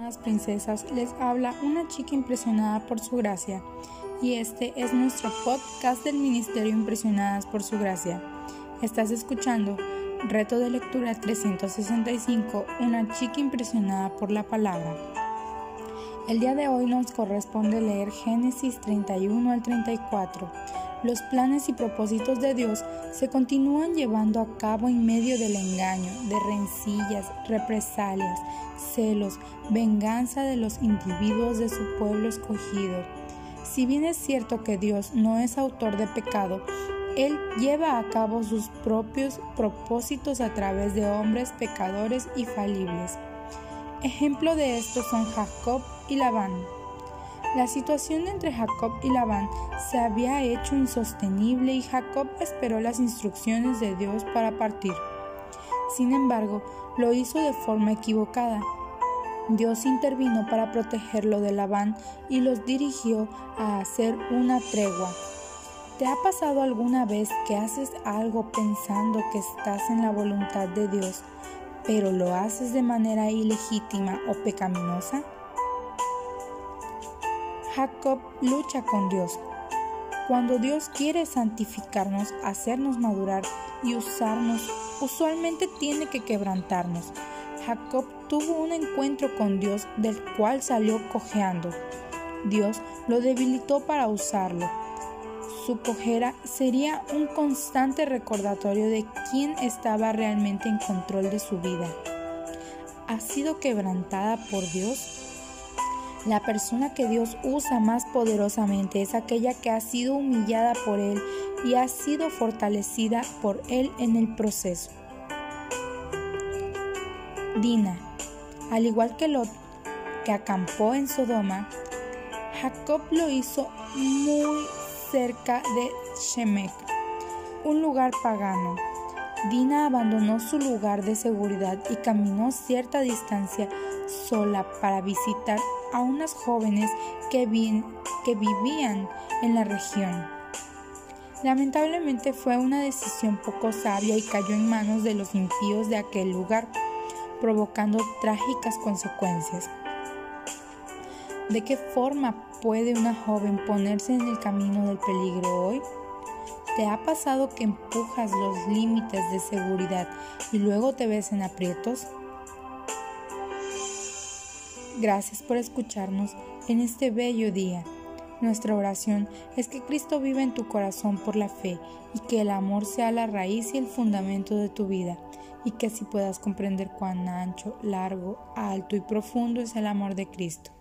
Las princesas les habla una chica impresionada por su gracia y este es nuestro podcast del Ministerio Impresionadas por su gracia. Estás escuchando Reto de Lectura 365, una chica impresionada por la palabra. El día de hoy nos corresponde leer Génesis 31 al 34 los planes y propósitos de Dios se continúan llevando a cabo en medio del engaño, de rencillas, represalias, celos, venganza de los individuos de su pueblo escogido. Si bien es cierto que Dios no es autor de pecado, Él lleva a cabo sus propios propósitos a través de hombres pecadores y falibles. Ejemplo de esto son Jacob y Labán. La situación entre Jacob y Labán se había hecho insostenible y Jacob esperó las instrucciones de Dios para partir. Sin embargo, lo hizo de forma equivocada. Dios intervino para protegerlo de Labán y los dirigió a hacer una tregua. ¿Te ha pasado alguna vez que haces algo pensando que estás en la voluntad de Dios, pero lo haces de manera ilegítima o pecaminosa? Jacob lucha con Dios. Cuando Dios quiere santificarnos, hacernos madurar y usarnos, usualmente tiene que quebrantarnos. Jacob tuvo un encuentro con Dios del cual salió cojeando. Dios lo debilitó para usarlo. Su cojera sería un constante recordatorio de quién estaba realmente en control de su vida. ¿Ha sido quebrantada por Dios? La persona que Dios usa más poderosamente es aquella que ha sido humillada por Él y ha sido fortalecida por Él en el proceso. Dina, al igual que Lot, que acampó en Sodoma, Jacob lo hizo muy cerca de Shemek, un lugar pagano. Dina abandonó su lugar de seguridad y caminó cierta distancia sola para visitar a unas jóvenes que, vivían en la región. Lamentablemente fue una decisión poco sabia y cayó en manos de los impíos de aquel lugar, provocando trágicas consecuencias. ¿De qué forma puede una joven ponerse en el camino del peligro hoy? ¿Te ha pasado que empujas los límites de seguridad y luego te ves en aprietos? Gracias por escucharnos en este bello día. Nuestra oración es que Cristo viva en tu corazón por la fe y que el amor sea la raíz y el fundamento de tu vida y que así puedas comprender cuán ancho, largo, alto y profundo es el amor de Cristo.